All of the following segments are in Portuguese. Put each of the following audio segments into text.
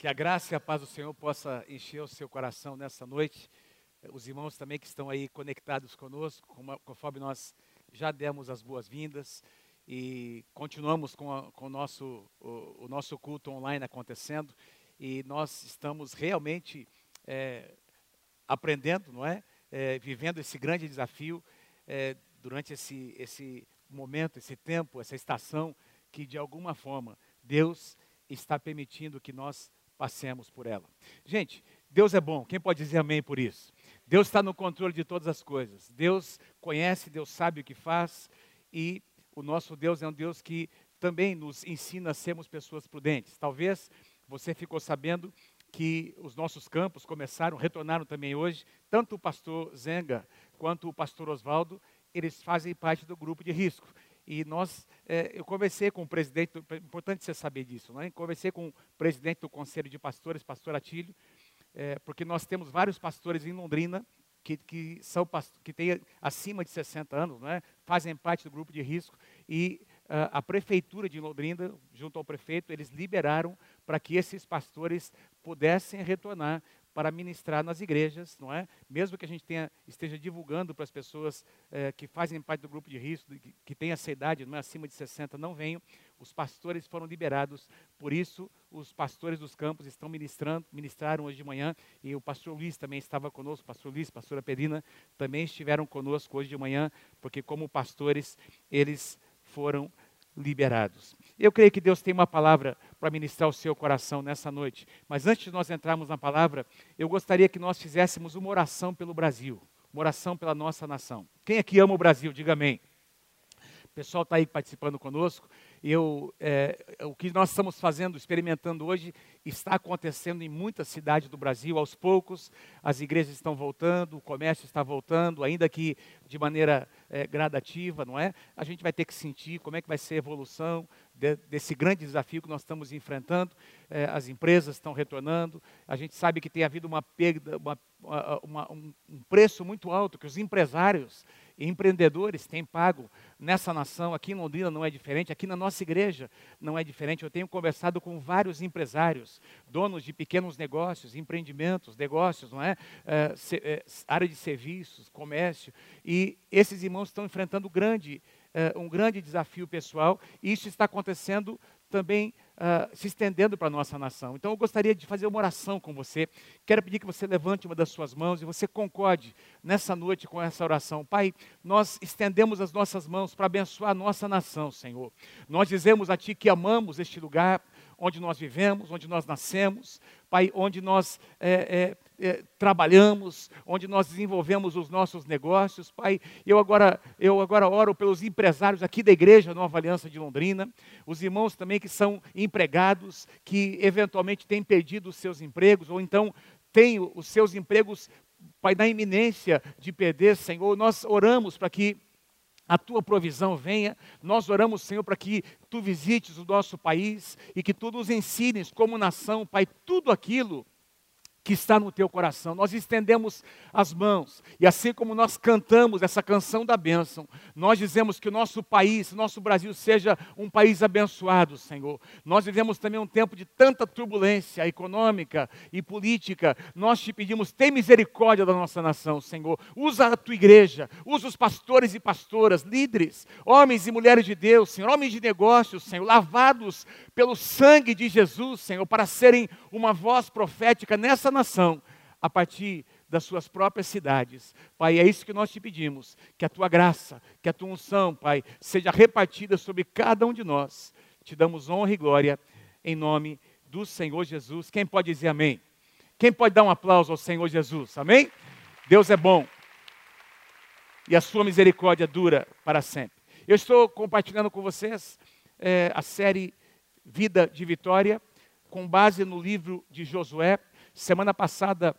Que a graça e a paz do Senhor possa encher o seu coração nessa noite. Os irmãos também que estão aí conectados conosco, conforme nós já demos as boas-vindas e continuamos com, a, com o, nosso, o, o, nosso culto online acontecendo e nós estamos realmente é, aprendendo, não é? é? Vivendo esse grande desafio é, durante esse, esse momento, esse tempo, essa estação que de alguma forma Deus está permitindo que nós passemos por ela. Gente, Deus é bom, quem pode dizer amém por isso? Deus está no controle de todas as coisas. Deus conhece, Deus sabe o que faz e o nosso Deus é um Deus que também nos ensina a sermos pessoas prudentes. Talvez você ficou sabendo que os nossos campos começaram, retornaram também hoje, tanto o pastor Zenga quanto o pastor Oswaldo, eles fazem parte do grupo de risco. E nós, é, eu conversei com o presidente, é importante você saber disso, né? conversei com o presidente do Conselho de Pastores, pastor Atílio, é, porque nós temos vários pastores em Londrina que, que, são, que têm acima de 60 anos, né? fazem parte do grupo de risco, e uh, a prefeitura de Londrina, junto ao prefeito, eles liberaram para que esses pastores pudessem retornar para ministrar nas igrejas, não é? Mesmo que a gente tenha, esteja divulgando para as pessoas eh, que fazem parte do grupo de risco, que, que têm essa idade, não é acima de 60, não venham, os pastores foram liberados. Por isso, os pastores dos campos estão ministrando, ministraram hoje de manhã, e o pastor Luiz também estava conosco, pastor Luiz, pastora Pedina, também estiveram conosco hoje de manhã, porque como pastores, eles foram liberados. Eu creio que Deus tem uma palavra para ministrar o seu coração nessa noite. Mas antes de nós entrarmos na palavra, eu gostaria que nós fizéssemos uma oração pelo Brasil, uma oração pela nossa nação. Quem aqui ama o Brasil, diga amém. O pessoal está aí participando conosco. Eu, é, o que nós estamos fazendo, experimentando hoje, está acontecendo em muitas cidades do Brasil. Aos poucos, as igrejas estão voltando, o comércio está voltando, ainda que de maneira é, gradativa, não é? A gente vai ter que sentir como é que vai ser a evolução de, desse grande desafio que nós estamos enfrentando. É, as empresas estão retornando. A gente sabe que tem havido uma perda, uma, uma, um, preço muito alto que os empresários empreendedores têm pago nessa nação, aqui em Londrina não é diferente, aqui na nossa igreja não é diferente. Eu tenho conversado com vários empresários, donos de pequenos negócios, empreendimentos, negócios, não é? é, é área de serviços, comércio, e esses irmãos estão enfrentando grande, é, um grande desafio pessoal, e isso está acontecendo também uh, se estendendo para a nossa nação. Então eu gostaria de fazer uma oração com você. Quero pedir que você levante uma das suas mãos e você concorde nessa noite com essa oração. Pai, nós estendemos as nossas mãos para abençoar a nossa nação, Senhor. Nós dizemos a Ti que amamos este lugar onde nós vivemos, onde nós nascemos, Pai, onde nós é, é, é, trabalhamos, onde nós desenvolvemos os nossos negócios, Pai. Eu agora, eu agora oro pelos empresários aqui da igreja Nova Aliança de Londrina, os irmãos também que são empregados, que eventualmente têm perdido os seus empregos, ou então têm os seus empregos, Pai, na iminência de perder, Senhor. Nós oramos para que a tua provisão venha. Nós oramos, Senhor, para que tu visites o nosso país e que tu nos ensines como nação, Pai, tudo aquilo que está no teu coração. Nós estendemos as mãos e assim como nós cantamos essa canção da bênção, nós dizemos que o nosso país, nosso Brasil seja um país abençoado, Senhor. Nós vivemos também um tempo de tanta turbulência econômica e política. Nós te pedimos, tem misericórdia da nossa nação, Senhor. Usa a tua igreja, usa os pastores e pastoras, líderes, homens e mulheres de Deus, Senhor, homens de negócios, Senhor, lavados pelo sangue de Jesus, Senhor, para serem uma voz profética nessa nação a partir das suas próprias cidades. Pai, é isso que nós te pedimos, que a tua graça, que a tua unção, Pai, seja repartida sobre cada um de nós. Te damos honra e glória em nome do Senhor Jesus. Quem pode dizer amém? Quem pode dar um aplauso ao Senhor Jesus? Amém? Deus é bom. E a sua misericórdia dura para sempre. Eu estou compartilhando com vocês é, a série Vida de Vitória, com base no livro de Josué, Semana passada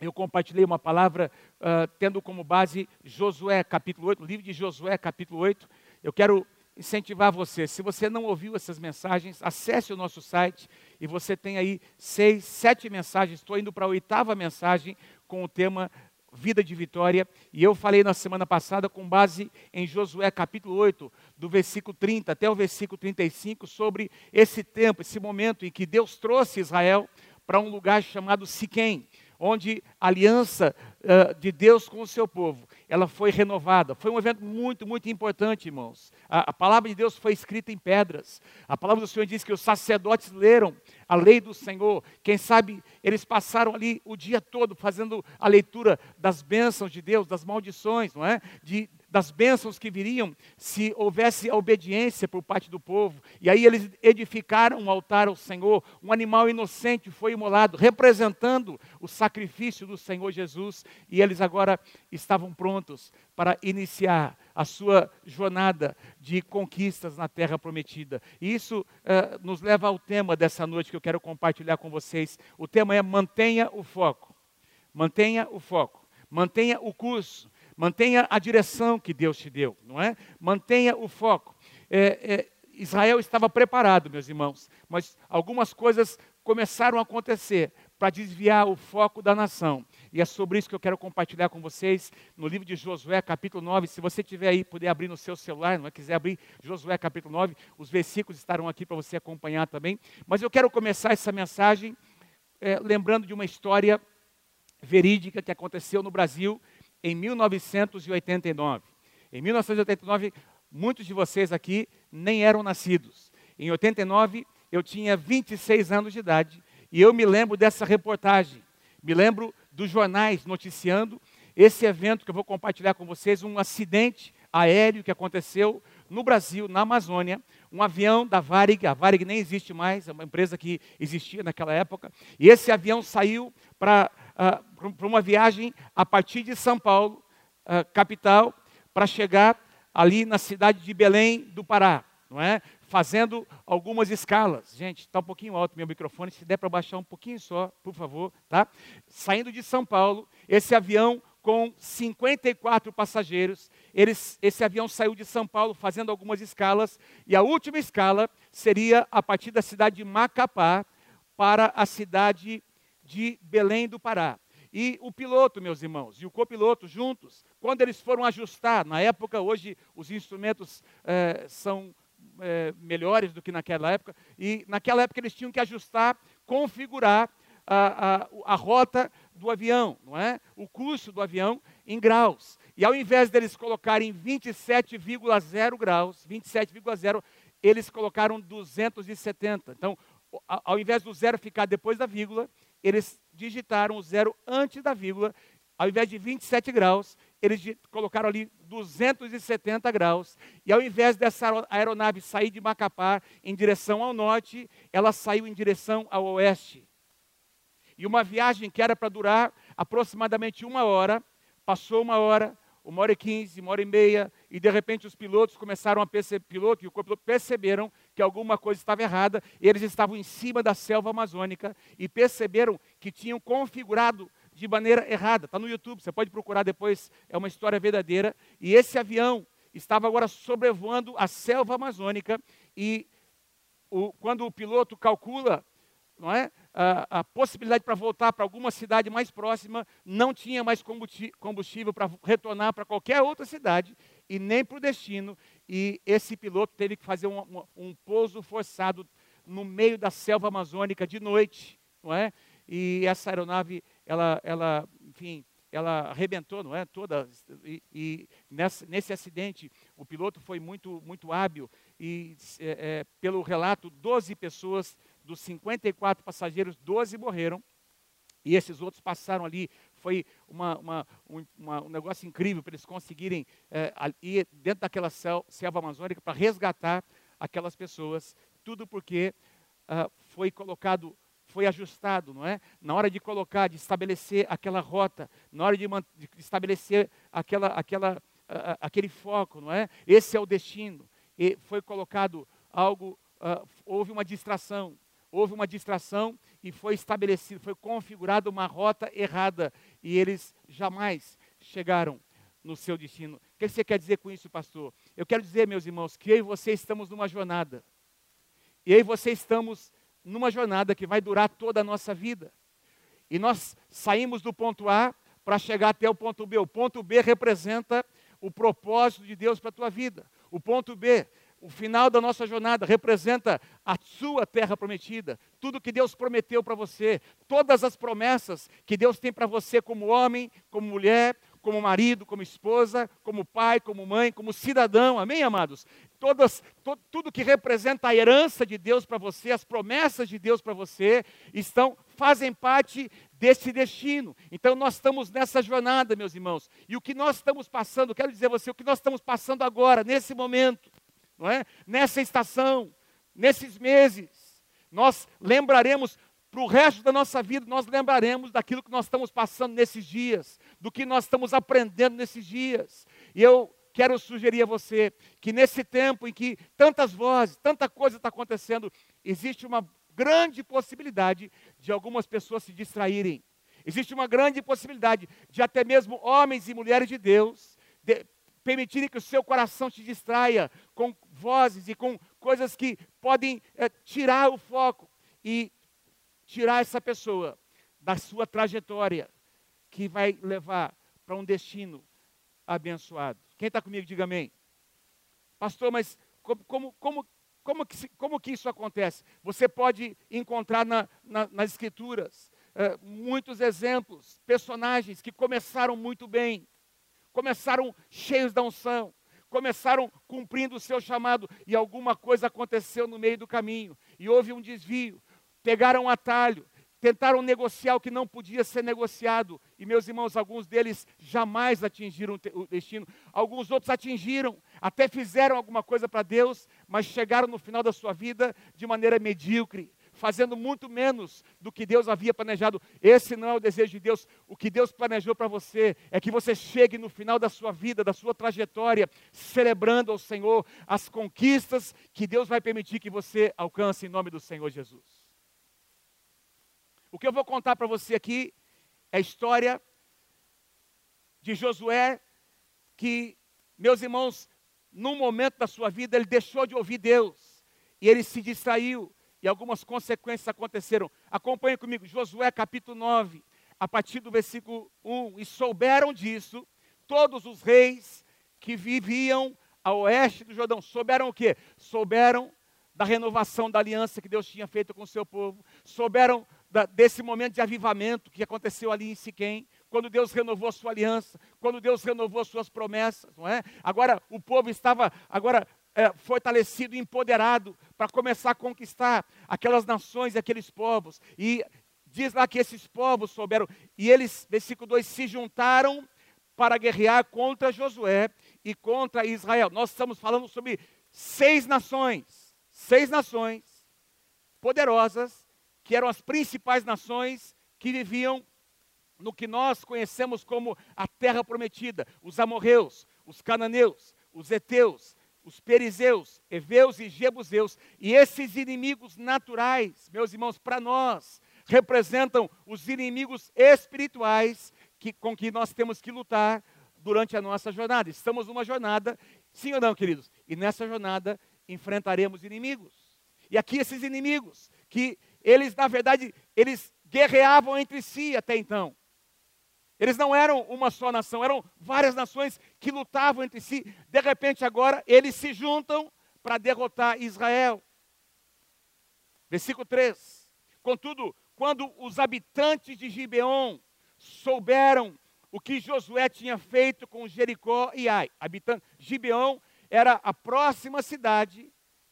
eu compartilhei uma palavra uh, tendo como base Josué capítulo 8, o livro de Josué capítulo 8. Eu quero incentivar você, se você não ouviu essas mensagens, acesse o nosso site e você tem aí seis, sete mensagens. Estou indo para a oitava mensagem com o tema vida de vitória. E eu falei na semana passada, com base em Josué capítulo 8, do versículo 30 até o versículo 35, sobre esse tempo, esse momento em que Deus trouxe Israel para um lugar chamado Siquém, onde a aliança uh, de Deus com o seu povo, ela foi renovada. Foi um evento muito, muito importante, irmãos. A, a, palavra de Deus foi escrita em pedras. A palavra do Senhor diz que os sacerdotes leram a lei do Senhor. Quem sabe eles passaram ali o dia todo fazendo a leitura das bênçãos de Deus, das maldições, não é? De das bênçãos que viriam se houvesse obediência por parte do povo. E aí eles edificaram um altar ao Senhor, um animal inocente foi imolado, representando o sacrifício do Senhor Jesus, e eles agora estavam prontos para iniciar a sua jornada de conquistas na terra prometida. E isso uh, nos leva ao tema dessa noite que eu quero compartilhar com vocês. O tema é mantenha o foco. Mantenha o foco. Mantenha o curso Mantenha a direção que Deus te deu, não é? Mantenha o foco. É, é, Israel estava preparado, meus irmãos, mas algumas coisas começaram a acontecer para desviar o foco da nação. E é sobre isso que eu quero compartilhar com vocês no livro de Josué, capítulo 9. Se você tiver aí, puder abrir no seu celular, não é? quiser abrir Josué, capítulo 9, os versículos estarão aqui para você acompanhar também. Mas eu quero começar essa mensagem é, lembrando de uma história verídica que aconteceu no Brasil em 1989. Em 1989, muitos de vocês aqui nem eram nascidos. Em 89, eu tinha 26 anos de idade e eu me lembro dessa reportagem. Me lembro dos jornais noticiando esse evento que eu vou compartilhar com vocês, um acidente aéreo que aconteceu no Brasil, na Amazônia, um avião da Varig, a Varig nem existe mais, é uma empresa que existia naquela época, e esse avião saiu para uh, uma viagem a partir de São Paulo, uh, capital, para chegar ali na cidade de Belém do Pará, não é? Fazendo algumas escalas. Gente, está um pouquinho alto meu microfone, se der para baixar um pouquinho só, por favor, tá? Saindo de São Paulo, esse avião com 54 passageiros. Eles, esse avião saiu de São Paulo fazendo algumas escalas, e a última escala seria a partir da cidade de Macapá para a cidade de Belém do Pará. E o piloto, meus irmãos, e o copiloto juntos, quando eles foram ajustar, na época, hoje os instrumentos é, são é, melhores do que naquela época, e naquela época eles tinham que ajustar, configurar a, a, a rota do avião, não é? O curso do avião em graus. E ao invés deles colocarem 27,0 graus, 27,0, eles colocaram 270. Então, ao invés do zero ficar depois da vírgula, eles digitaram o zero antes da vírgula, ao invés de 27 graus, eles colocaram ali 270 graus. E ao invés dessa aeronave sair de Macapá em direção ao norte, ela saiu em direção ao oeste. E uma viagem que era para durar aproximadamente uma hora, passou uma hora, uma hora e quinze, uma hora e meia, e de repente os pilotos começaram a perceber, piloto e o copiloto perceberam que alguma coisa estava errada, eles estavam em cima da selva amazônica e perceberam que tinham configurado de maneira errada. Está no YouTube, você pode procurar depois, é uma história verdadeira. E esse avião estava agora sobrevoando a selva amazônica e o, quando o piloto calcula não é, a, a possibilidade para voltar para alguma cidade mais próxima, não tinha mais combustível para retornar para qualquer outra cidade e nem para o destino. E esse piloto teve que fazer um, um, um pouso forçado no meio da selva amazônica de noite, não é? E essa aeronave, ela, ela enfim, ela arrebentou, não é? Toda. E, e nessa, nesse acidente, o piloto foi muito, muito hábil e, é, é, pelo relato, 12 pessoas dos 54 passageiros, 12 morreram. E esses outros passaram ali. Foi uma, uma, um, uma, um negócio incrível para eles conseguirem é, ir dentro daquela selva amazônica para resgatar aquelas pessoas. Tudo porque uh, foi colocado, foi ajustado, não é? Na hora de colocar, de estabelecer aquela rota, na hora de, de estabelecer aquela, aquela, uh, aquele foco, não é? Esse é o destino. E foi colocado algo, uh, houve uma distração, houve uma distração e foi estabelecido, foi configurada uma rota errada e eles jamais chegaram no seu destino. O que você quer dizer com isso, pastor? Eu quero dizer, meus irmãos, que eu e você estamos numa jornada. E e você estamos numa jornada que vai durar toda a nossa vida. E nós saímos do ponto A para chegar até o ponto B. O ponto B representa o propósito de Deus para a tua vida. O ponto B, o final da nossa jornada, representa a sua terra prometida. Tudo que Deus prometeu para você, todas as promessas que Deus tem para você como homem, como mulher, como marido, como esposa, como pai, como mãe, como cidadão, amém, amados? Todas, to, tudo que representa a herança de Deus para você, as promessas de Deus para você, estão, fazem parte desse destino. Então nós estamos nessa jornada, meus irmãos. E o que nós estamos passando, quero dizer a você, o que nós estamos passando agora, nesse momento, não é? Nessa estação, nesses meses, nós lembraremos para o resto da nossa vida, nós lembraremos daquilo que nós estamos passando nesses dias, do que nós estamos aprendendo nesses dias. E eu quero sugerir a você que nesse tempo em que tantas vozes, tanta coisa está acontecendo, existe uma grande possibilidade de algumas pessoas se distraírem. Existe uma grande possibilidade de até mesmo homens e mulheres de Deus de, permitirem que o seu coração se distraia com vozes e com coisas que podem é, tirar o foco e tirar essa pessoa da sua trajetória que vai levar para um destino abençoado. Quem está comigo, diga amém. Pastor, mas como, como, como, como, que, como que isso acontece? Você pode encontrar na, na, nas Escrituras é, muitos exemplos, personagens que começaram muito bem, começaram cheios da unção, começaram cumprindo o seu chamado e alguma coisa aconteceu no meio do caminho. E houve um desvio, pegaram um atalho, tentaram negociar o que não podia ser negociado. E, meus irmãos, alguns deles jamais atingiram o destino, alguns outros atingiram, até fizeram alguma coisa para Deus, mas chegaram no final da sua vida de maneira medíocre, fazendo muito menos do que Deus havia planejado. Esse não é o desejo de Deus. O que Deus planejou para você é que você chegue no final da sua vida, da sua trajetória, celebrando ao Senhor as conquistas que Deus vai permitir que você alcance em nome do Senhor Jesus. O que eu vou contar para você aqui é a história de Josué, que, meus irmãos, num momento da sua vida, ele deixou de ouvir Deus e ele se distraiu e algumas consequências aconteceram. Acompanhe comigo, Josué capítulo 9, a partir do versículo 1. E souberam disso todos os reis que viviam a oeste do Jordão. Souberam o quê? Souberam da renovação da aliança que Deus tinha feito com o seu povo. Souberam da, desse momento de avivamento que aconteceu ali em Siquém, quando Deus renovou a sua aliança, quando Deus renovou suas promessas, não é? Agora o povo estava agora é, fortalecido, empoderado para começar a conquistar aquelas nações e aqueles povos. E diz lá que esses povos souberam, e eles, versículo 2, se juntaram para guerrear contra Josué e contra Israel. Nós estamos falando sobre seis nações, seis nações poderosas que eram as principais nações que viviam no que nós conhecemos como a terra prometida: os amorreus, os cananeus, os heteus, os perizeus, heveus e jebuseus. E esses inimigos naturais, meus irmãos, para nós, representam os inimigos espirituais que, com que nós temos que lutar durante a nossa jornada. Estamos numa jornada, sim ou não, queridos? E nessa jornada enfrentaremos inimigos. E aqui esses inimigos que eles, na verdade, eles guerreavam entre si até então. Eles não eram uma só nação, eram várias nações que lutavam entre si. De repente, agora, eles se juntam para derrotar Israel. Versículo 3. Contudo, quando os habitantes de Gibeon souberam o que Josué tinha feito com Jericó e Ai, habitante, Gibeon era a próxima cidade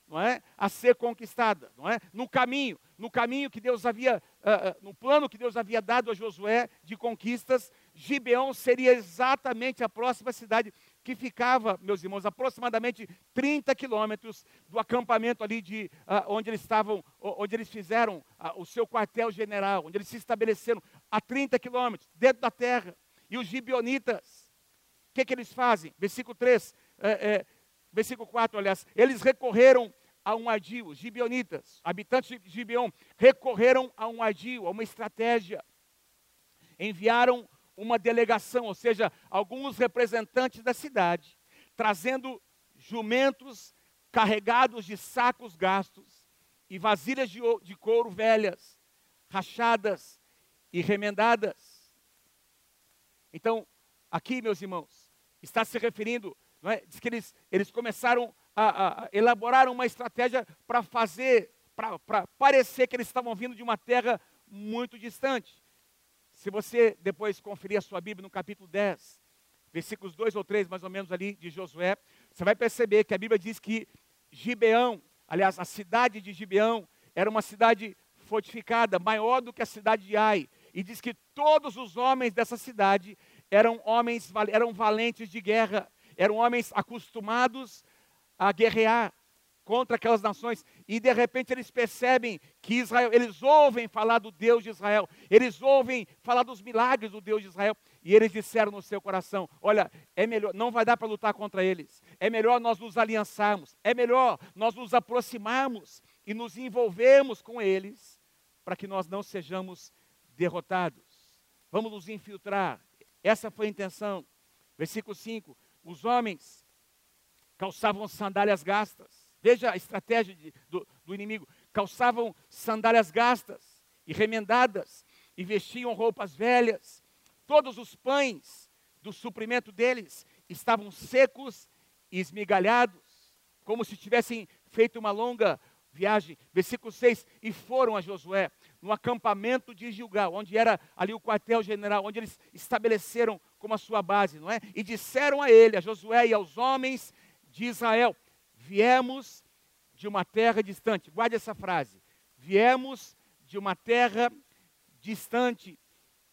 não é, a ser conquistada, não é? No caminho, no caminho que Deus havia, uh, no plano que Deus havia dado a Josué de conquistas, Gibeão seria exatamente a próxima cidade que ficava, meus irmãos, aproximadamente 30 quilômetros do acampamento ali de uh, onde eles estavam, onde eles fizeram o seu quartel-general, onde eles se estabeleceram a 30 quilômetros, dentro da terra. E os gibeonitas, o que, que eles fazem? Versículo 3, é, é, versículo 4, aliás, eles recorreram a um ardil. Os gibeonitas, habitantes de Gibeon, recorreram a um ardil, a uma estratégia. Enviaram uma delegação, ou seja, alguns representantes da cidade, trazendo jumentos carregados de sacos gastos e vasilhas de, de couro velhas, rachadas e remendadas. Então, aqui, meus irmãos, está se referindo, é? diz que eles, eles começaram a, a elaborar uma estratégia para fazer, para parecer que eles estavam vindo de uma terra muito distante. Se você depois conferir a sua Bíblia no capítulo 10, versículos 2 ou 3, mais ou menos ali, de Josué, você vai perceber que a Bíblia diz que Gibeão, aliás, a cidade de Gibeão, era uma cidade fortificada, maior do que a cidade de Ai. E diz que todos os homens dessa cidade eram homens, eram valentes de guerra, eram homens acostumados a guerrear contra aquelas nações e de repente eles percebem que Israel, eles ouvem falar do Deus de Israel, eles ouvem falar dos milagres do Deus de Israel e eles disseram no seu coração: Olha, é melhor, não vai dar para lutar contra eles, é melhor nós nos aliançarmos, é melhor nós nos aproximarmos e nos envolvermos com eles para que nós não sejamos derrotados. Vamos nos infiltrar. Essa foi a intenção. Versículo 5: Os homens calçavam sandálias gastas Veja a estratégia de, do, do inimigo. Calçavam sandálias gastas e remendadas, e vestiam roupas velhas. Todos os pães do suprimento deles estavam secos e esmigalhados, como se tivessem feito uma longa viagem. Versículo 6: E foram a Josué no acampamento de Gilgal, onde era ali o quartel-general, onde eles estabeleceram como a sua base, não é? E disseram a ele, a Josué e aos homens de Israel: Viemos de uma terra distante. Guarde essa frase. Viemos de uma terra distante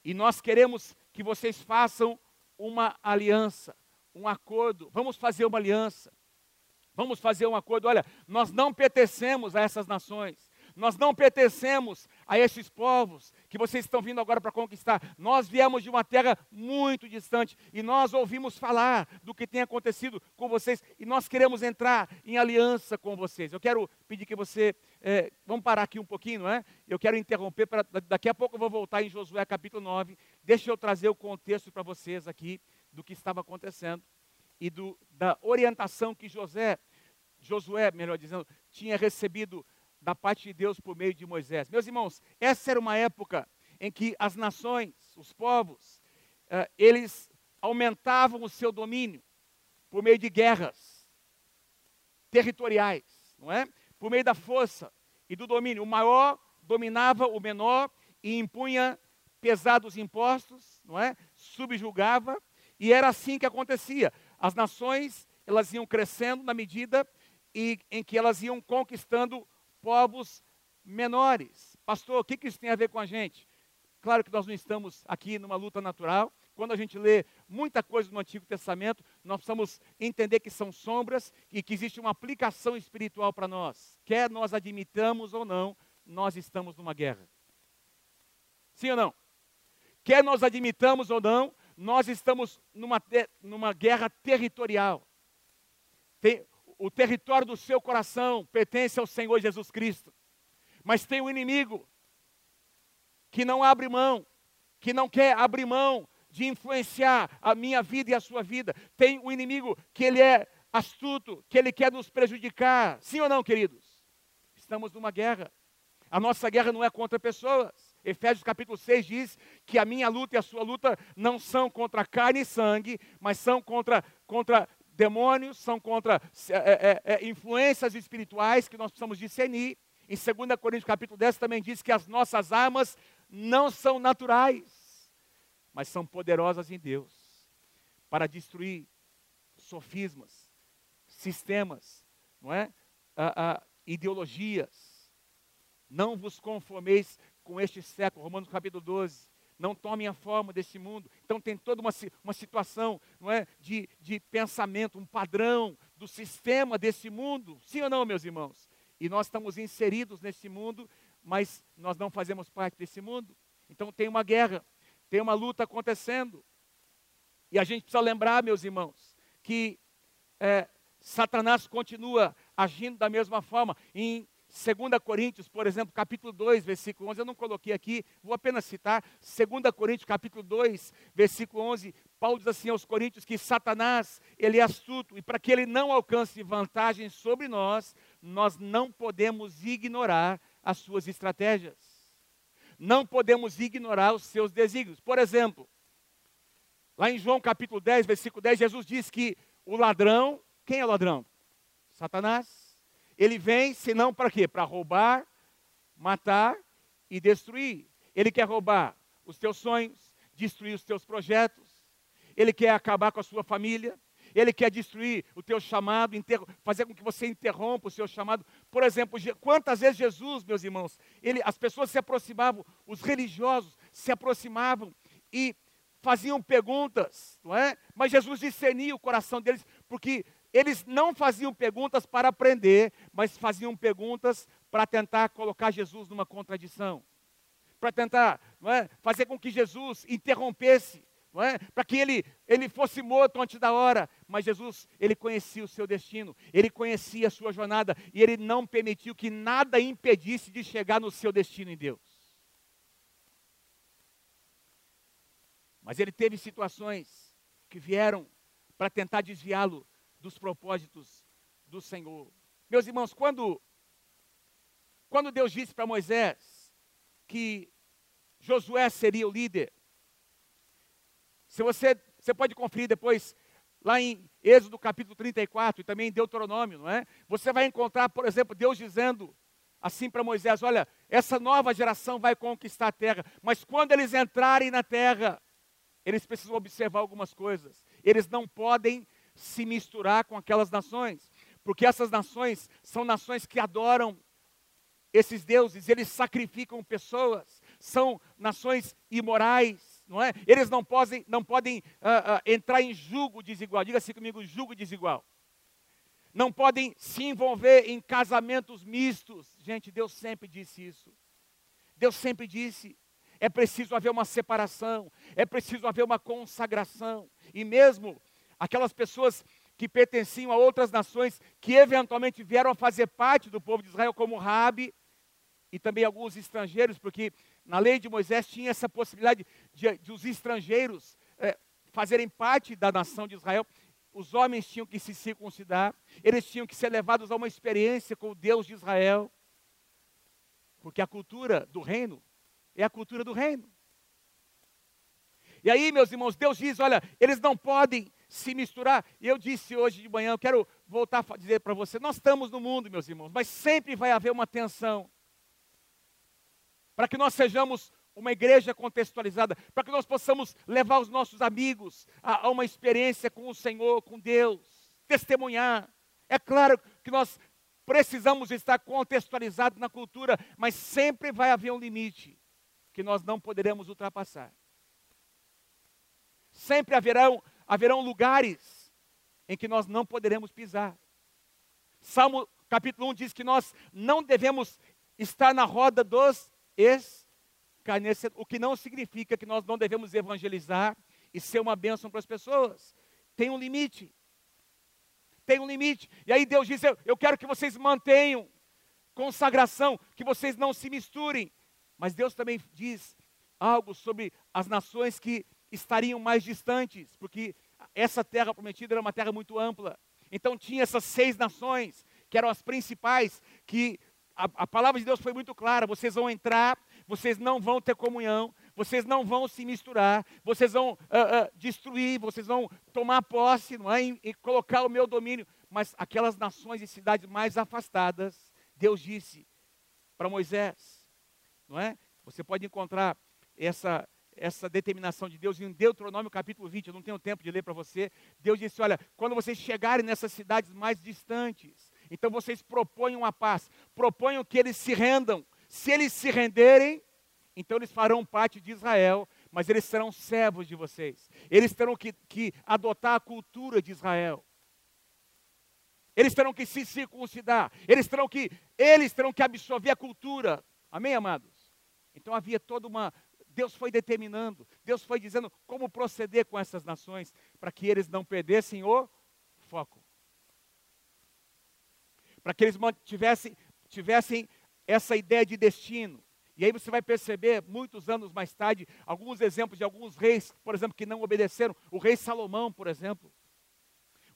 e nós queremos que vocês façam uma aliança, um acordo. Vamos fazer uma aliança. Vamos fazer um acordo. Olha, nós não pertencemos a essas nações. Nós não pertencemos a esses povos que vocês estão vindo agora para conquistar. Nós viemos de uma terra muito distante e nós ouvimos falar do que tem acontecido com vocês e nós queremos entrar em aliança com vocês. Eu quero pedir que você. É, vamos parar aqui um pouquinho, não é? Eu quero interromper, para, daqui a pouco eu vou voltar em Josué capítulo 9. Deixa eu trazer o contexto para vocês aqui do que estava acontecendo e do, da orientação que José, Josué, melhor dizendo, tinha recebido da parte de Deus por meio de Moisés. Meus irmãos, essa era uma época em que as nações, os povos, uh, eles aumentavam o seu domínio por meio de guerras territoriais, não é? Por meio da força e do domínio. O maior dominava o menor e impunha pesados impostos, não é? Subjugava e era assim que acontecia. As nações, elas iam crescendo na medida em que elas iam conquistando povos menores. Pastor, o que, isso tem a ver com a gente? Claro que nós não estamos aqui numa luta natural. Quando a gente lê muita coisa no Antigo Testamento, nós precisamos entender que são sombras e que existe uma aplicação espiritual para nós. Quer nós admitamos ou não, nós estamos numa guerra. Sim ou não? Quer nós admitamos ou não, nós estamos numa, numa guerra territorial. Tem, o território do seu coração pertence ao Senhor Jesus Cristo. Mas tem um inimigo que não abre mão, que não quer abrir mão de influenciar a minha vida e a sua vida. Tem um inimigo que ele é astuto, que ele quer nos prejudicar. Sim ou não, queridos? Estamos numa guerra. A nossa guerra não é contra pessoas. Efésios capítulo 6 diz que a minha luta e a sua luta não são contra carne e sangue, mas são contra, contra demônios, são contra é, é, é, influências espirituais que nós precisamos discernir. Em 2 Coríntios capítulo 10 também diz que as nossas armas não são naturais, mas são poderosas em Deus para destruir sofismas, sistemas, não é? Ah, ah, ideologias. Não vos conformeis com este século, Romanos capítulo 12 não tomem a forma desse mundo. Então tem toda uma, uma situação não é, de, de pensamento, um padrão do sistema desse mundo. Sim ou não, meus irmãos? E nós estamos inseridos nesse mundo, mas nós não fazemos parte desse mundo. Então tem uma guerra, tem uma luta acontecendo. E a gente precisa lembrar, meus irmãos, que é, Satanás continua agindo da mesma forma. Em 2 Coríntios, por exemplo, capítulo 2, versículo 11, eu não coloquei aqui, vou apenas citar. 2 Coríntios, capítulo 2, versículo 11, Paulo diz assim aos Coríntios que Satanás, ele é astuto, e para que ele não alcance vantagem sobre nós, nós não podemos ignorar as suas estratégias. Não podemos ignorar os seus desígnios. Por exemplo, Lá em João capítulo 10, versículo 10, Jesus diz que o ladrão, quem é o ladrão? Satanás. Ele vem senão para quê? Para roubar, matar e destruir. Ele quer roubar os teus sonhos, destruir os teus projetos. Ele quer acabar com a sua família. Ele quer destruir o teu chamado, fazer com que você interrompa o seu chamado. Por exemplo, quantas vezes Jesus, meus irmãos, ele, as pessoas se aproximavam, os religiosos se aproximavam e faziam perguntas, não é? Mas Jesus discernia o coração deles, porque eles não faziam perguntas para aprender, mas faziam perguntas para tentar colocar Jesus numa contradição, para tentar é, fazer com que Jesus interrompesse é? para que ele, ele fosse morto antes da hora. Mas Jesus, ele conhecia o seu destino, ele conhecia a sua jornada e ele não permitiu que nada impedisse de chegar no seu destino em Deus. Mas ele teve situações que vieram para tentar desviá-lo dos propósitos do Senhor. Meus irmãos, quando, quando Deus disse para Moisés que Josué seria o líder, se você, você pode conferir depois, lá em Êxodo capítulo 34 e também em Deuteronômio, não é? Você vai encontrar, por exemplo, Deus dizendo assim para Moisés: Olha, essa nova geração vai conquistar a terra, mas quando eles entrarem na terra, eles precisam observar algumas coisas. Eles não podem se misturar com aquelas nações, porque essas nações são nações que adoram esses deuses, eles sacrificam pessoas, são nações imorais, não é? Eles não podem, não podem uh, uh, entrar em julgo desigual. Diga assim comigo, julgo desigual. Não podem se envolver em casamentos mistos. Gente, Deus sempre disse isso. Deus sempre disse. É preciso haver uma separação, é preciso haver uma consagração. E mesmo aquelas pessoas que pertenciam a outras nações, que eventualmente vieram a fazer parte do povo de Israel, como Rabi, e também alguns estrangeiros, porque na lei de Moisés tinha essa possibilidade de, de os estrangeiros é, fazerem parte da nação de Israel. Os homens tinham que se circuncidar, eles tinham que ser levados a uma experiência com o Deus de Israel, porque a cultura do reino é a cultura do reino. E aí, meus irmãos, Deus diz: olha, eles não podem se misturar. E eu disse hoje de manhã, eu quero voltar a dizer para você: nós estamos no mundo, meus irmãos, mas sempre vai haver uma tensão para que nós sejamos uma igreja contextualizada, para que nós possamos levar os nossos amigos a, a, uma experiência com o Senhor, com Deus, testemunhar. É claro que nós precisamos estar contextualizados na cultura, mas sempre vai haver um limite que nós não poderemos ultrapassar. Sempre haverão, haverão lugares em que nós não poderemos pisar. Salmo capítulo 1 diz que nós não devemos estar na roda dos escarnecedor, o que não significa que nós não devemos evangelizar e ser uma bênção para as pessoas. Tem um limite. Tem um limite. E aí Deus diz: Eu quero que vocês mantenham consagração, que vocês não se misturem. Mas Deus também diz algo sobre as nações que estariam mais distantes, porque essa terra prometida era uma terra muito ampla. Então tinha essas seis nações, que eram as principais, que a, a, palavra de Deus foi muito clara: vocês vão entrar, vocês não vão ter comunhão, vocês não vão se misturar, vocês vão uh, uh, destruir, vocês vão tomar posse não é? e, e colocar o meu domínio. Mas aquelas nações e cidades mais afastadas, Deus disse para Moisés, não é? Você pode encontrar essa, essa determinação de Deus em Deuteronômio capítulo 20, eu não tenho tempo de ler para você. Deus disse: Olha, quando vocês chegarem nessas cidades mais distantes, então vocês proponham a paz, proponham que eles se rendam. Se eles se renderem, então eles farão parte de Israel, mas eles serão servos de vocês. Eles terão que, que adotar a cultura de Israel. Eles terão que se circuncidar. Eles terão que, eles terão que absorver a cultura. Amém, amados? Então havia toda uma. Deus foi determinando, Deus foi dizendo como proceder com essas nações para que eles não perdessem o foco para que eles tivessem, tivessem essa ideia de destino. E aí você vai perceber, muitos anos mais tarde, alguns exemplos de alguns reis, por exemplo, que não obedeceram. O rei Salomão, por exemplo.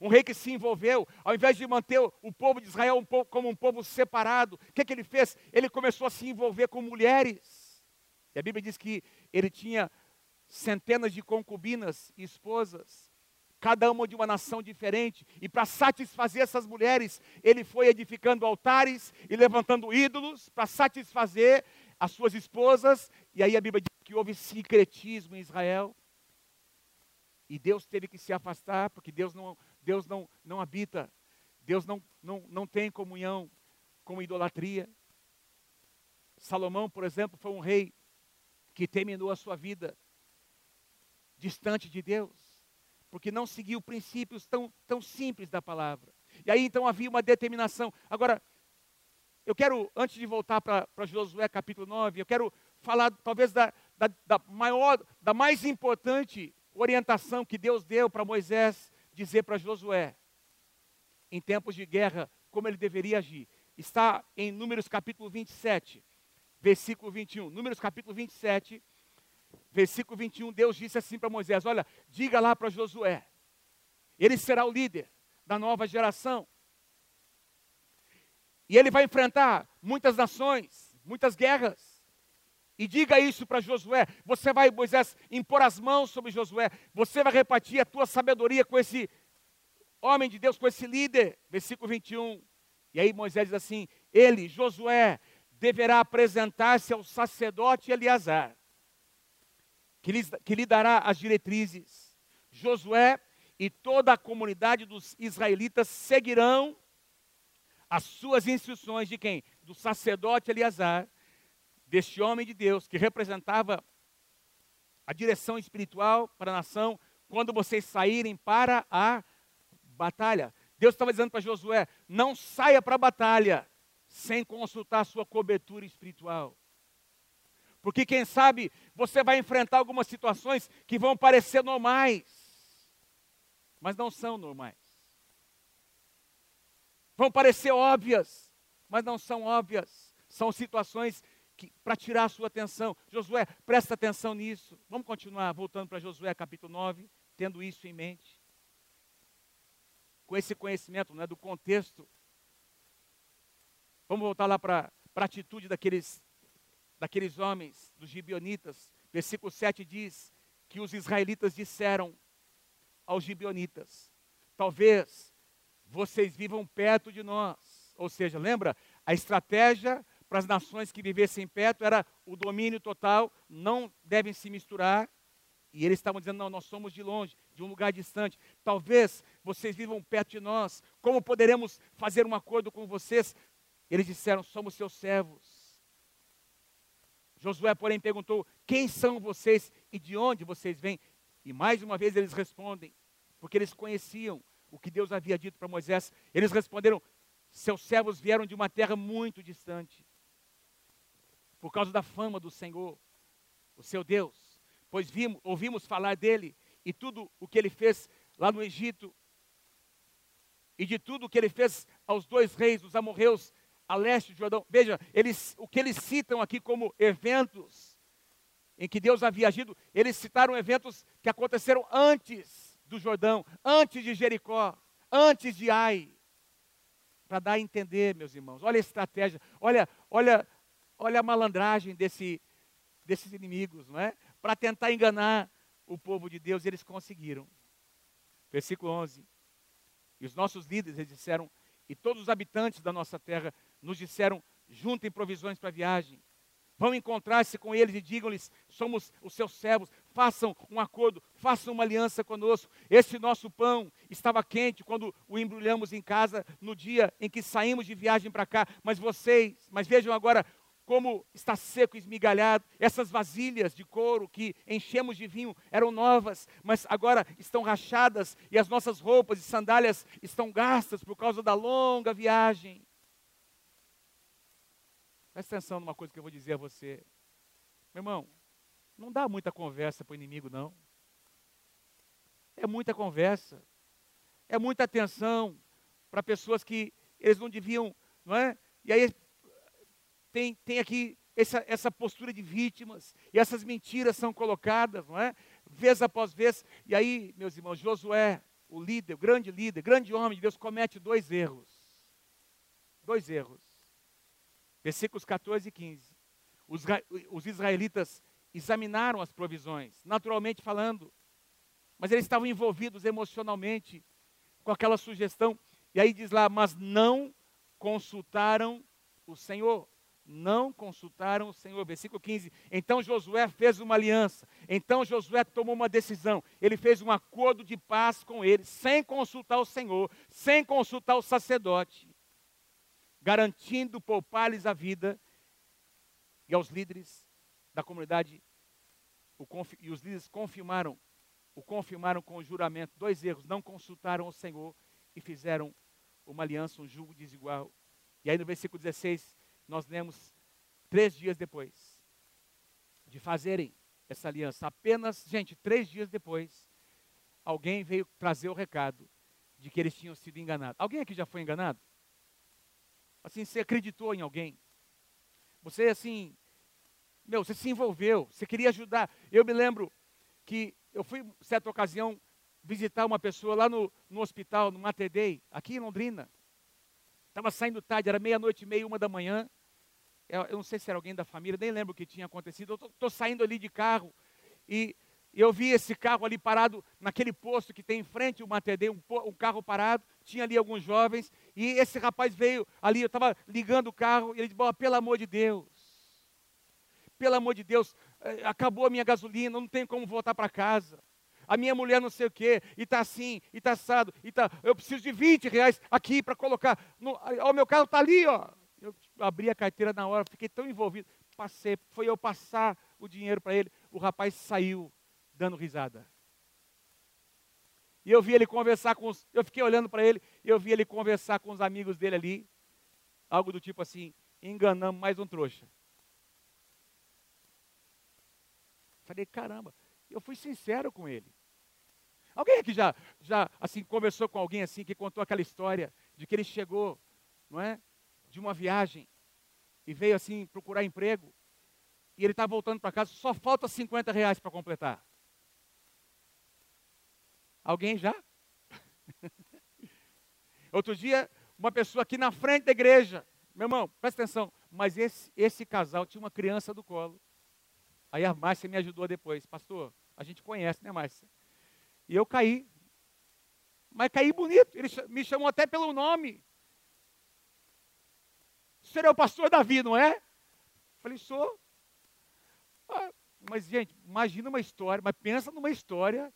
Um rei que se envolveu, ao invés de manter o povo de Israel como um povo separado, o que, que ele fez? Ele começou a se envolver com mulheres. E a Bíblia diz que ele tinha centenas de concubinas e esposas, cada uma de uma nação diferente, e para satisfazer essas mulheres, ele foi edificando altares e levantando ídolos para satisfazer as suas esposas, e aí a Bíblia diz que houve sincretismo em Israel. E Deus teve que se afastar, porque Deus não, Deus não, não habita, Deus não, não, não tem comunhão com idolatria. Salomão, por exemplo, foi um rei que terminou a sua vida distante de Deus, porque não seguiu princípios tão, tão simples da palavra. E aí então havia uma determinação. Agora, eu quero, antes de voltar para Josué capítulo 9, eu quero falar talvez da, da, da, maior, da mais importante orientação que Deus deu para Moisés dizer para Josué, em tempos de guerra, como ele deveria agir. Está em Números capítulo 27, versículo 21. Números capítulo 27, versículo 21, Deus disse assim para Moisés: Olha, diga lá para Josué, ele será o líder da nova geração. E ele vai enfrentar muitas nações, muitas guerras. E diga isso para Josué. Você vai, Moisés, impor as mãos sobre Josué. Você vai repartir a tua sabedoria com esse homem de Deus, com esse líder. Versículo 21. E aí Moisés diz assim: Ele, Josué, deverá apresentar-se ao sacerdote Eleazar, que, lhes, que lhe dará as diretrizes. Josué e toda a comunidade dos israelitas seguirão as suas instruções de quem? Do sacerdote Eleazar, deste homem de Deus que representava a direção espiritual para a nação quando vocês saírem para a batalha. Deus estava dizendo para Josué: não saia para a batalha sem consultar sua cobertura espiritual. Porque quem sabe você vai enfrentar algumas situações que vão parecer normais, mas não são normais vão parecer óbvias, mas não são óbvias. São situações para tirar a sua atenção. Josué, presta atenção nisso. Vamos continuar voltando para Josué capítulo 9, tendo isso em mente. Com esse conhecimento né, do contexto. Vamos voltar lá para a atitude daqueles, daqueles homens, dos gibionitas. Versículo 7 diz que os israelitas disseram aos gibionitas: talvez vocês vivam perto de nós. Ou seja, lembra? A estratégia para as nações que vivessem perto era o domínio total, não devem se misturar. E eles estavam dizendo: não, nós somos de longe, de um lugar distante. Talvez vocês vivam perto de nós. Como poderemos fazer um acordo com vocês? Eles disseram: somos seus servos. Josué, porém, perguntou: quem são vocês e de onde vocês vêm? E mais uma vez eles respondem, porque eles conheciam o que Deus havia dito para Moisés. Eles responderam: Seus servos vieram de uma terra muito distante, por causa da fama do Senhor, o seu Deus, pois vimos, ouvimos falar dele e tudo o que ele fez lá no Egito, e de tudo o que ele fez aos dois reis, os amorreus, a leste do Jordão. Veja, eles, o que eles citam aqui como eventos em que Deus havia agido, eles citaram eventos que aconteceram antes do Jordão, antes de Jericó, antes de Ai. Para dar a entender, meus irmãos. Olha a estratégia, olha, olha, olha a malandragem desse, desses inimigos, não é? Para tentar enganar o povo de Deus, eles conseguiram. Versículo 11. E os nossos líderes disseram, e todos os habitantes da nossa terra nos disseram: juntem provisões para a viagem. Vão encontrar-se com eles e digam-lhes: somos os seus servos, façam um acordo, façam uma aliança conosco. Esse nosso pão estava quente quando o embrulhamos em casa no dia em que saímos de viagem para cá, mas vocês, mas vejam agora como está seco e esmigalhado. Essas vasilhas de couro que enchemos de vinho eram novas, mas agora estão rachadas e as nossas roupas e sandálias estão gastas por causa da longa viagem. Presta atenção numa coisa que eu vou dizer a você. Meu irmão, não dá muita conversa para o inimigo, não. É muita conversa. É muita atenção para pessoas que eles não deviam, não é? E aí tem, tem aqui essa, essa postura de vítimas, e essas mentiras são colocadas, não é? Vez após vez. E aí, meus irmãos, Josué, o líder, o grande líder, grande homem de Deus, comete dois erros. Dois erros. Versículos 14 e 15. Os, os israelitas examinaram as provisões, naturalmente falando, mas eles estavam envolvidos emocionalmente com aquela sugestão. E aí diz lá, mas não consultaram o Senhor. Não consultaram o Senhor. Versículo 15. Então Josué fez uma aliança. Então Josué tomou uma decisão. Ele fez um acordo de paz com eles, sem consultar o Senhor, sem consultar o sacerdote, garantindo poupar-lhes a vida e aos líderes da comunidade. e os líderes confirmaram, o confirmaram com o juramento. Dois erros: não consultaram o Senhor e fizeram uma aliança, um julgo desigual. E aí no versículo 16, nós lemos três dias depois de fazerem essa aliança, apenas, gente, três dias depois, alguém veio trazer o recado de que eles tinham sido enganados. Alguém aqui já foi enganado? Assim, você acreditou em alguém? Você, assim, meu, você se envolveu, você queria ajudar. Eu me lembro que eu fui, certa ocasião, visitar uma pessoa lá no, no hospital, no Mater aqui em Londrina. Estava saindo tarde, era meia-noite e meia, uma da manhã. Eu, eu, não sei se era alguém da família, nem lembro o que tinha acontecido. Eu estou saindo ali de carro e eu vi esse carro ali parado naquele posto que tem em frente o Mater Dei, um, um carro parado. Tinha ali alguns jovens e esse rapaz veio ali, eu estava ligando o carro e ele disse, pelo amor de Deus, pelo amor de Deus, eh, acabou a minha gasolina, não tenho como voltar para casa a minha mulher não sei o quê, e está assim, e está assado, e tá, eu preciso de 20 reais aqui para colocar. No, ó, meu carro está ali, ó. Abri a carteira na hora, fiquei tão envolvido. Passei, foi eu passar o dinheiro para ele, o rapaz saiu dando risada. E eu vi ele conversar com os. Eu fiquei olhando para ele, eu vi ele conversar com os amigos dele ali. Algo do tipo assim: enganamos mais um trouxa. Falei, caramba, eu fui sincero com ele. Alguém aqui já, já assim, conversou com alguém assim, que contou aquela história de que ele chegou, não é? De uma viagem e veio assim procurar emprego e ele está voltando para casa, só falta 50 reais para completar. Alguém já? Outro dia, uma pessoa aqui na frente da igreja, meu irmão, presta atenção, mas esse, esse casal tinha uma criança do colo. Aí a Márcia me ajudou depois, pastor, a gente conhece, né, Márcia? E eu caí. Mas caí bonito. Ele me chamou até pelo nome. Senhor é o pastor Davi, não é? Falei, sou. Ah, mas, gente, imagina uma história, mas pensa numa história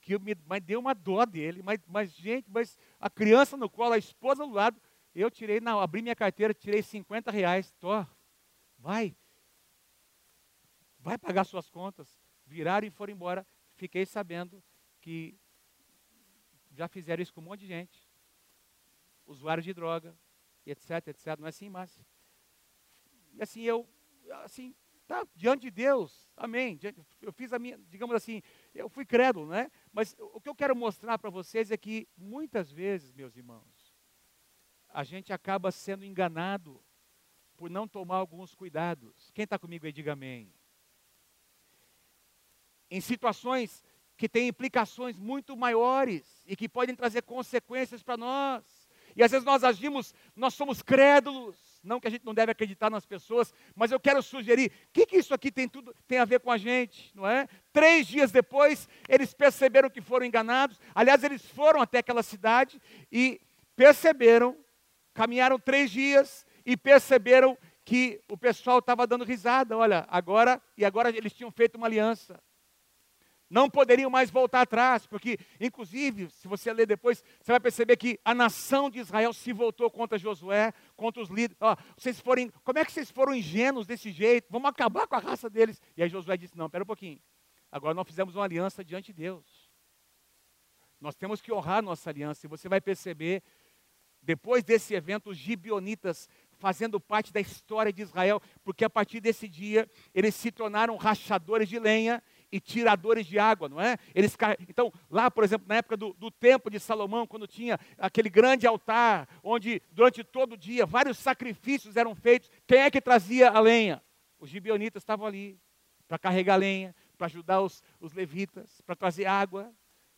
que me mas deu uma dó dele. Mas, mas, gente, mas a criança no colo, a esposa do lado, eu tirei, não, abri minha carteira, tirei 50 reais. Tô, vai. Vai pagar suas contas. Viraram e foram embora. Fiquei sabendo que já fizeram isso com um monte de gente, usuários de droga, etc, etc. Não é assim, Márcia? E assim, eu, assim, tá, diante de Deus, amém. Eu fiz a minha, digamos assim, eu fui crédulo, né? Mas o que eu quero mostrar para vocês é que muitas vezes, meus irmãos, a gente acaba sendo enganado por não tomar alguns cuidados. Quem está comigo aí, diga amém. Em situações que têm implicações muito maiores e que podem trazer consequências para nós. E às vezes nós agimos, nós somos crédulos, não que a gente não deve acreditar nas pessoas, mas eu quero sugerir, o que, que isso aqui tem tudo tem a ver com a gente, não é? Três dias depois, eles perceberam que foram enganados. Aliás, eles foram até aquela cidade e perceberam, caminharam três dias e perceberam que o pessoal estava dando risada. Olha, agora e agora eles tinham feito uma aliança não poderiam mais voltar atrás, porque, inclusive, se você ler depois, você vai perceber que a nação de Israel se voltou contra Josué, contra os líderes. Ó, vocês forem, como é que vocês foram ingênuos desse jeito? Vamos acabar com a raça deles. E aí Josué disse: Não, espera um pouquinho. Agora nós fizemos uma aliança diante de Deus. Nós temos que honrar nossa aliança. E você vai perceber, depois desse evento, os gibionitas fazendo parte da história de Israel, porque a partir desse dia eles se tornaram rachadores de lenha e tiradores de água, não é? Eles, então, lá, por exemplo, na época do, do templo de Salomão, quando tinha aquele grande altar, onde durante todo o dia vários sacrifícios eram feitos, quem é que trazia a lenha? Os gibionitas estavam ali para carregar lenha, para ajudar os, os levitas, para trazer água.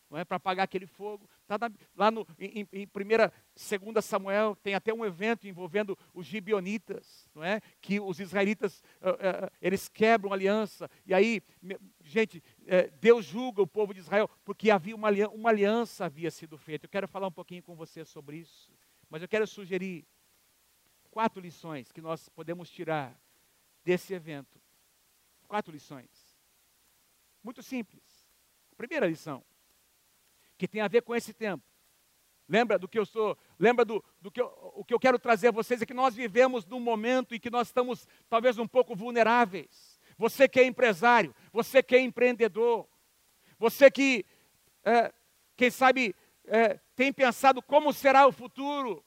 não é para apagar aquele fogo. Tá na, lá no, em, em 1 2 Samuel tem até um evento envolvendo os gibionitas, não é? Que os israelitas uh, uh, eles quebram a aliança e aí, gente, uh, Deus julga o povo de Israel porque havia uma, uma aliança havia sido feita. Eu quero falar um pouquinho com você sobre isso, mas eu quero sugerir quatro lições que nós podemos tirar desse evento. Quatro lições. Muito simples. Primeira lição que tem a ver com esse tempo. Lembra do que eu sou, lembra do, do que eu, o que eu quero trazer a vocês é que nós vivemos num momento em que nós estamos talvez um pouco vulneráveis. Você que é empresário, você que é empreendedor, você que, é, quem sabe, é, tem pensado como será o futuro.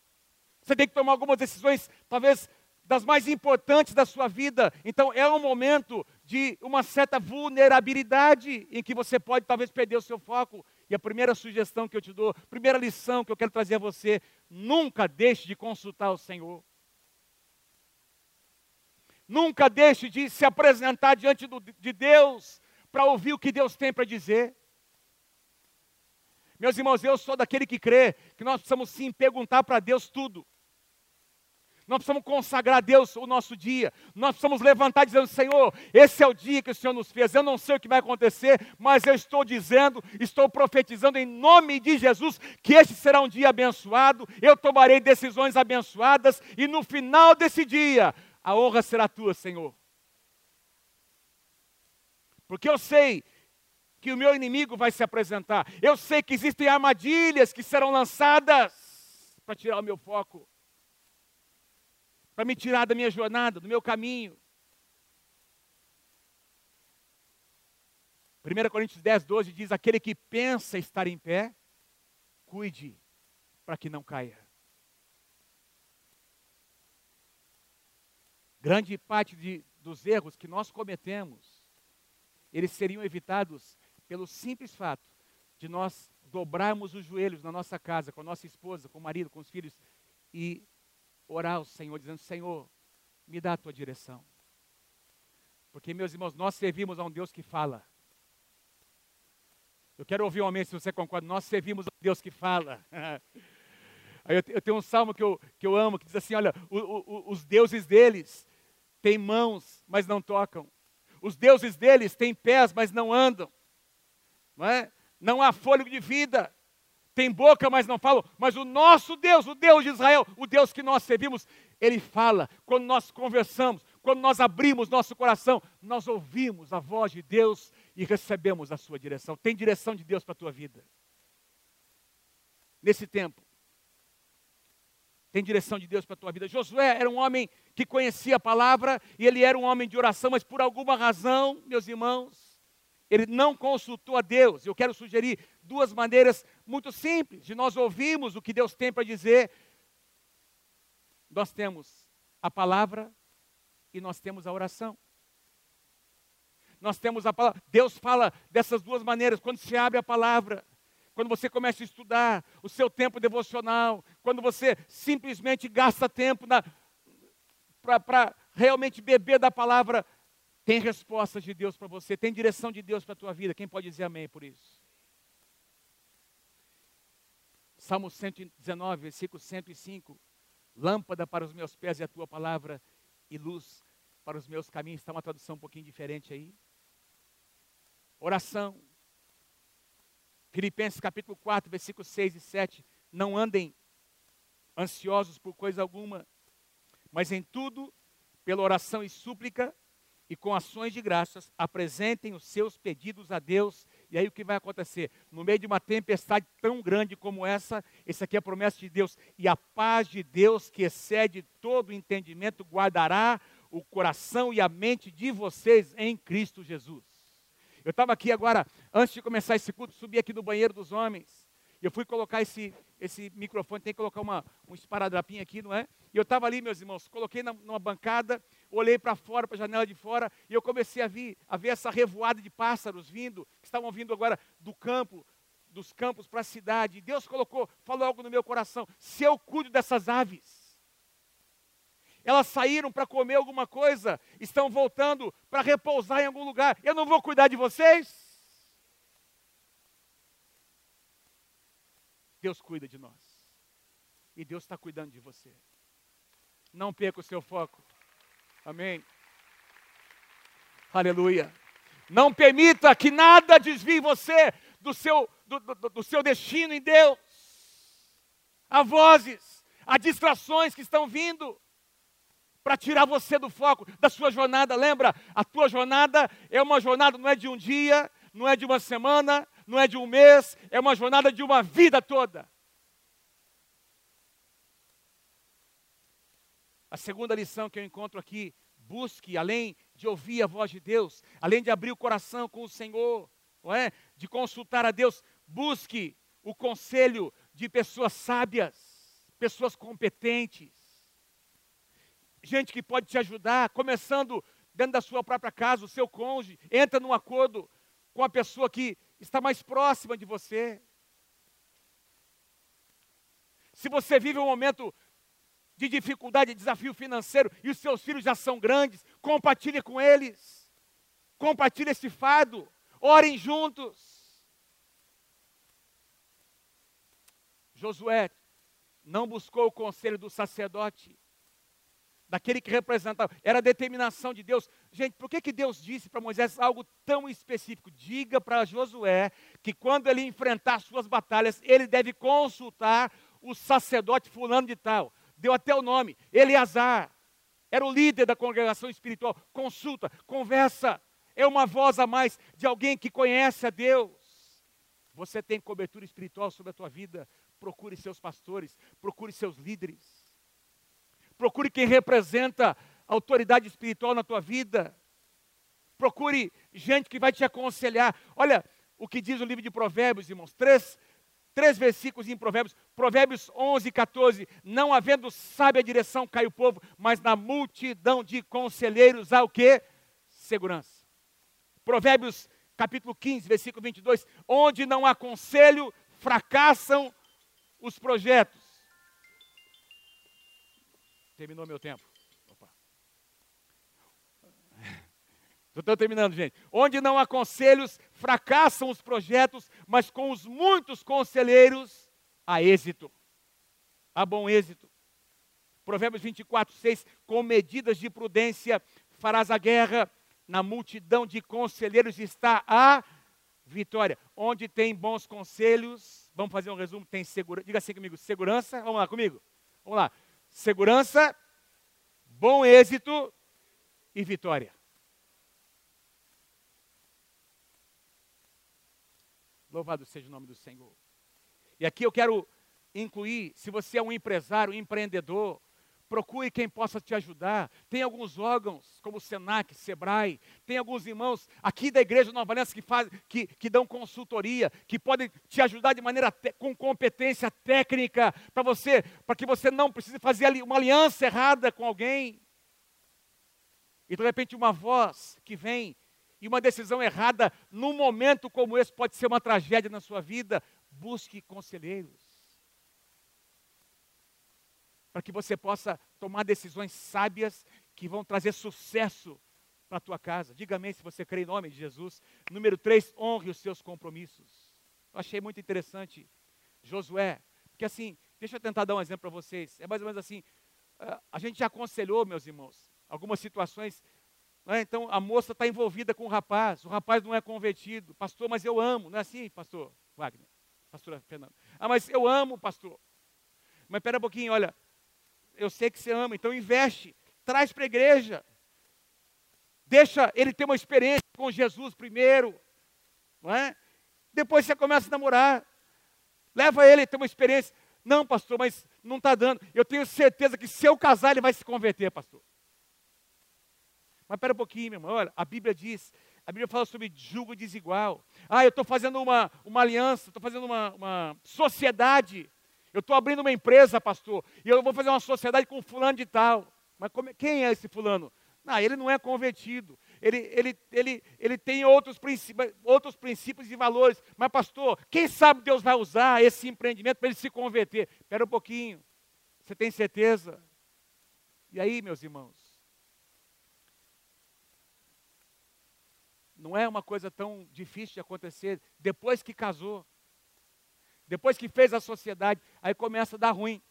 Você tem que tomar algumas decisões, talvez das mais importantes da sua vida. Então é um momento de uma certa vulnerabilidade em que você pode talvez perder o seu foco e a primeira sugestão que eu te dou, primeira lição que eu quero trazer a você, nunca deixe de consultar o Senhor. Nunca deixe de se apresentar diante do, de Deus para ouvir o que Deus tem para dizer. Meus irmãos, eu sou daquele que crê que nós precisamos sim perguntar para Deus tudo. Nós precisamos consagrar a Deus o nosso dia. Nós precisamos levantar dizendo: Senhor, esse é o dia que o Senhor nos fez. Eu não sei o que vai acontecer, mas eu estou dizendo, estou profetizando em nome de Jesus que este será um dia abençoado. Eu tomarei decisões abençoadas e no final desse dia a honra será tua, Senhor. Porque eu sei que o meu inimigo vai se apresentar. Eu sei que existem armadilhas que serão lançadas para tirar o meu foco para me tirar da minha jornada, do meu caminho. 1 Coríntios 10, 12 diz: Aquele que pensa estar em pé, cuide para que não caia. Grande parte de, dos erros que nós cometemos, eles seriam evitados pelo simples fato de nós dobrarmos os joelhos na nossa casa, com a nossa esposa, com o marido, com os filhos, e orar ao Senhor, dizendo: Senhor, me dá a tua direção. Porque, meus irmãos, nós servimos a um Deus que fala. Eu quero ouvir um amém se você concorda. Nós servimos a um Deus que fala. Eu, tenho um salmo que eu, que eu amo, que diz assim: olha, o, o, os deuses deles têm mãos, mas não tocam. Os deuses deles têm pés, mas não andam. Não, é? não há fôlego de vida tem boca, mas não falam. Mas o nosso Deus, o Deus de Israel, o Deus que nós servimos, ele fala. Quando nós conversamos, quando nós abrimos nosso coração, nós ouvimos a voz de Deus e recebemos a sua direção. Tem direção de Deus para a tua vida. Nesse tempo. Tem direção de Deus para a tua vida. Josué era um homem que conhecia a palavra e ele era um homem de oração, mas por alguma razão, meus irmãos, ele não consultou a Deus. Eu quero sugerir duas maneiras muito simples de nós ouvirmos o que Deus tem para dizer. Nós temos a palavra e nós temos a oração. Nós temos a palavra. Deus fala dessas duas maneiras. Quando se abre a palavra, quando você começa a estudar o seu tempo devocional, quando você simplesmente gasta tempo para realmente beber da palavra, tem respostas de Deus para você, tem direção de Deus para a tua vida. Quem pode dizer amém por isso? Salmo 119, versículo 105. Lâmpada para os meus pés e a tua palavra, e luz para os meus caminhos. Está uma tradução um pouquinho diferente aí. Oração. Filipenses capítulo 4, versículos 6 e 7. Não andem ansiosos por coisa alguma, mas em tudo, pela oração e súplica, e com ações de graças apresentem os seus pedidos a Deus. E aí o que vai acontecer? No meio de uma tempestade tão grande como essa, essa aqui é a promessa de Deus. E a paz de Deus, que excede todo entendimento, guardará o coração e a mente de vocês em Cristo Jesus. Eu estava aqui agora, antes de começar esse culto, subi aqui no banheiro dos homens. Eu fui colocar esse, esse microfone, tem que colocar uma, um esparadrapinho aqui, não é? E eu estava ali, meus irmãos, coloquei na, numa bancada, olhei para fora, para a janela de fora, e eu comecei a, vir, a ver essa revoada de pássaros vindo, que estavam vindo agora do campo, dos campos para a cidade. E Deus colocou, falou algo no meu coração: se eu cuido dessas aves, elas saíram para comer alguma coisa, estão voltando para repousar em algum lugar, eu não vou cuidar de vocês? Deus cuida de nós. E Deus está cuidando de você. Não perca o seu foco. Amém. Aleluia. Não permita que nada desvie você do seu, do, do, do seu destino em Deus. Há vozes, há distrações que estão vindo para tirar você do foco da sua jornada. Lembra, a tua jornada é uma jornada, não é de um dia, não é de uma semana, não é de um mês, é uma jornada de uma vida toda. A segunda lição que eu encontro aqui, busque, além de ouvir a voz de Deus, além de abrir o coração com o Senhor, não é? de consultar a Deus, busque o conselho de pessoas sábias, pessoas competentes, gente que pode te ajudar, começando dentro da sua própria casa, o seu cônjuge, entra num acordo com a pessoa que está mais próxima de você. Se você vive um momento de dificuldade, de desafio financeiro e os seus filhos já são grandes, compartilhe com eles. Compartilhe esse fardo. Orem juntos. Josué não buscou o conselho do sacerdote, daquele que representava, era a determinação de Deus. Gente, por que, que Deus disse para Moisés algo tão específico? Diga para Josué que quando ele enfrentar suas batalhas, ele deve consultar o sacerdote fulano de tal deu até o nome, Eleazar, era o líder da congregação espiritual. Consulta, conversa, é uma voz a mais de alguém que conhece a Deus. Você tem cobertura espiritual sobre a tua vida, procure seus pastores, procure seus líderes, procure quem representa a autoridade espiritual na tua vida, procure gente que vai te aconselhar. Olha o que diz o livro de Provérbios, irmãos, três Três versículos em Provérbios, Provérbios 11 e 14. Não havendo sábia direção cai o povo, mas na multidão de conselheiros há o que? Segurança. Provérbios capítulo 15, versículo 22. Onde não há conselho, fracassam os projetos. Terminou meu tempo. Estou terminando, gente. Onde não há conselhos, fracassam os projetos, mas com os muitos conselheiros, há êxito. Há bom êxito. Provérbios 24, 6. Com medidas de prudência farás a guerra, na multidão de conselheiros está a vitória. Onde tem bons conselhos, vamos fazer um resumo, tem segurança. Diga assim comigo: segurança. Vamos lá comigo. Vamos lá. Segurança, bom êxito e vitória. Louvado seja o nome do Senhor. E aqui eu quero incluir, se você é um empresário, um empreendedor, procure quem possa te ajudar. Tem alguns órgãos, como o Senac, Sebrae, tem alguns irmãos aqui da Igreja Nova Aliança que, faz, que, que dão consultoria, que podem te ajudar de maneira te, com competência técnica para você, para que você não precise fazer uma aliança errada com alguém. E de repente uma voz que vem e uma decisão errada num momento como esse pode ser uma tragédia na sua vida, busque conselheiros. Para que você possa tomar decisões sábias que vão trazer sucesso para a tua casa. Diga amém se você crê em nome de Jesus. Número 3, honre os seus compromissos. Eu achei muito interessante Josué, porque assim, deixa eu tentar dar um exemplo para vocês. É mais ou menos assim, eh, a gente já aconselhou, meus irmãos, algumas situações né? Então a moça está envolvida com o rapaz, o rapaz não é convertido. Pastor, mas eu amo. Não é assim, pastor Wagner? Pastora Fernanda. Ah, mas eu amo, pastor. Mas espera um pouquinho, olha. Eu sei que você ama, então investe. Traz para a igreja. Deixa ele ter uma experiência com Jesus primeiro. Não é? Depois você começa a namorar. Leva ele a ter uma experiência. Não, pastor, mas não está dando. Eu tenho certeza que se eu casar, ele vai se converter, pastor. Mas espera um pouquinho, meu irmão. Olha, a Bíblia diz, a Bíblia fala sobre julgo desigual. Ah, eu estou fazendo uma, uma aliança, estou fazendo uma, uma sociedade. Eu estou abrindo uma empresa, pastor, e eu vou fazer uma sociedade com fulano de tal. Mas como, quem é esse fulano? Não, ele não é convertido. Ele, ele, ele, ele tem outros princípios, outros princípios e valores. Mas, pastor, quem sabe Deus vai usar esse empreendimento para ele se converter? Espera um pouquinho. Você tem certeza? E aí, meus irmãos? Não é uma coisa tão difícil de acontecer depois que casou. Depois que fez a sociedade, aí começa a dar ruim.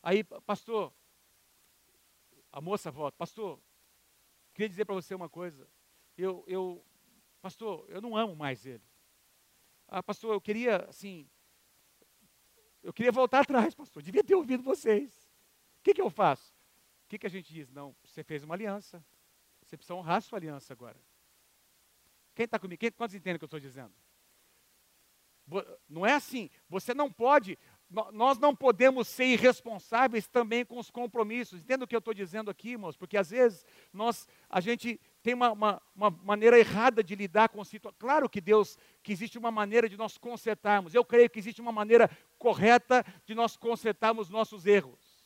Aí, pastor, a moça volta, pastor, queria dizer para você uma coisa. Eu, eu, pastor, eu não amo mais ele. Ah, pastor, eu queria, assim, eu queria voltar atrás, pastor. Devia ter ouvido vocês. O que, que eu faço? O que, que a gente diz? Não, você fez uma aliança. Você precisa honrar sua aliança agora. Quem está comigo? Quem, quantos entendem o que eu estou dizendo? Não é assim. Você não pode, nós não podemos ser irresponsáveis também com os compromissos. Entenda o que eu estou dizendo aqui, irmãos? Porque às vezes nós, a gente tem uma, uma, uma maneira errada de lidar com situações. Claro que Deus, que existe uma maneira de nós consertarmos. Eu creio que existe uma maneira correta de nós consertarmos nossos erros.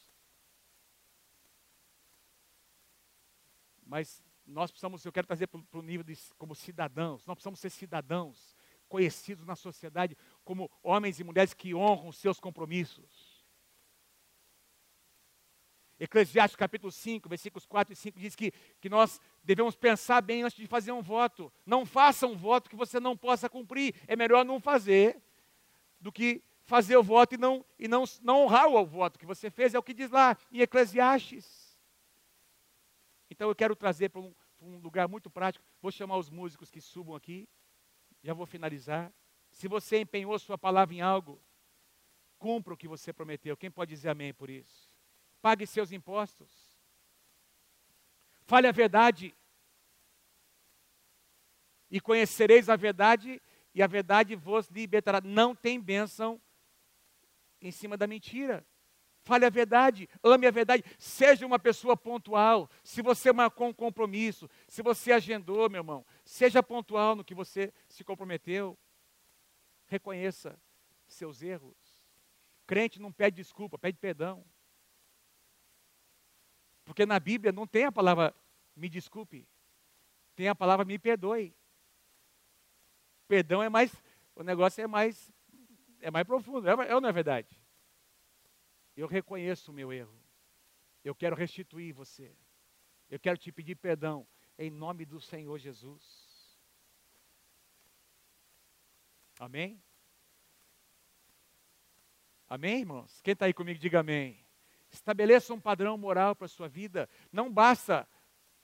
Mas nós precisamos, eu quero trazer para o nível de, como cidadãos, nós precisamos ser cidadãos conhecidos na sociedade como homens e mulheres que honram os seus compromissos. Eclesiastes capítulo 5, versículos 4 e 5 diz que, que nós devemos pensar bem antes de fazer um voto. Não faça um voto que você não possa cumprir. É melhor não fazer do que fazer o voto e não, e não, não honrar o voto que você fez. É o que diz lá em Eclesiastes. Então eu quero trazer para um, um lugar muito prático. Vou chamar os músicos que subam aqui já vou finalizar. Se você empenhou sua palavra em algo, cumpra o que você prometeu. Quem pode dizer amém por isso? Pague seus impostos. Fale a verdade. E conhecereis a verdade, e a verdade vos libertará. Não tem bênção em cima da mentira. Fale a verdade, ame a verdade, seja uma pessoa pontual. Se você marcou um compromisso, se você agendou, meu irmão, seja pontual no que você se comprometeu. Reconheça seus erros. Crente não pede desculpa, pede perdão. Porque na Bíblia não tem a palavra me desculpe, tem a palavra me perdoe. Perdão é mais, o negócio é mais, é mais profundo, é, é ou não é verdade? Eu reconheço o meu erro. Eu quero restituir você. Eu quero te pedir perdão em nome do Senhor Jesus. Amém? Amém, irmãos? Quem está aí comigo, diga amém. Estabeleça um padrão moral para a sua vida. Não basta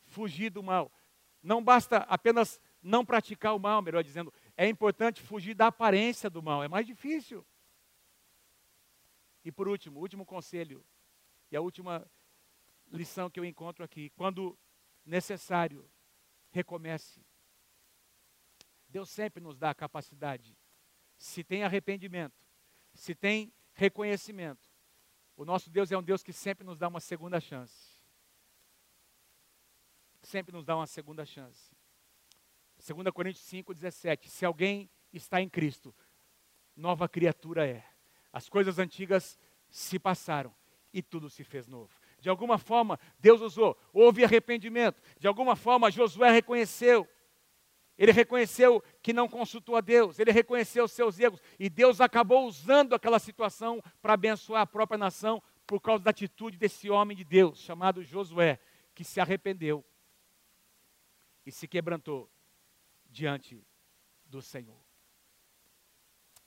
fugir do mal. Não basta apenas não praticar o mal, melhor dizendo. É importante fugir da aparência do mal. É mais difícil. E por último, último conselho, e a última lição que eu encontro aqui: quando necessário, recomece. Deus sempre nos dá a capacidade. Se tem arrependimento, se tem reconhecimento, o nosso Deus é um Deus que sempre nos dá uma segunda chance. Sempre nos dá uma segunda chance. 2 Coríntios 5,17. Se alguém está em Cristo, nova criatura é. As coisas antigas se passaram e tudo se fez novo. De alguma forma, Deus usou, houve arrependimento. De alguma forma, Josué reconheceu. Ele reconheceu que não consultou a Deus, ele reconheceu os seus erros, e Deus acabou usando aquela situação para abençoar a própria nação por causa da atitude desse homem de Deus, chamado Josué, que se arrependeu e se quebrantou diante do Senhor.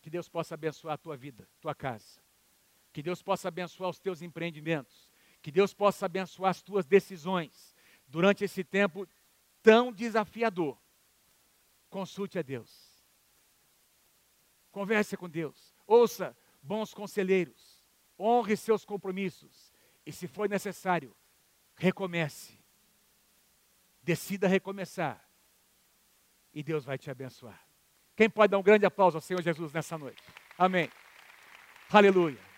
Que Deus possa abençoar a tua vida, tua casa. Que Deus possa abençoar os teus empreendimentos. Que Deus possa abençoar as tuas decisões durante esse tempo tão desafiador. Consulte a Deus. Converse com Deus. Ouça bons conselheiros. Honre seus compromissos. E se for necessário, recomece. Decida recomeçar. E Deus vai te abençoar. Quem pode dar um grande aplauso ao Senhor Jesus nessa noite? Amém. Aleluia.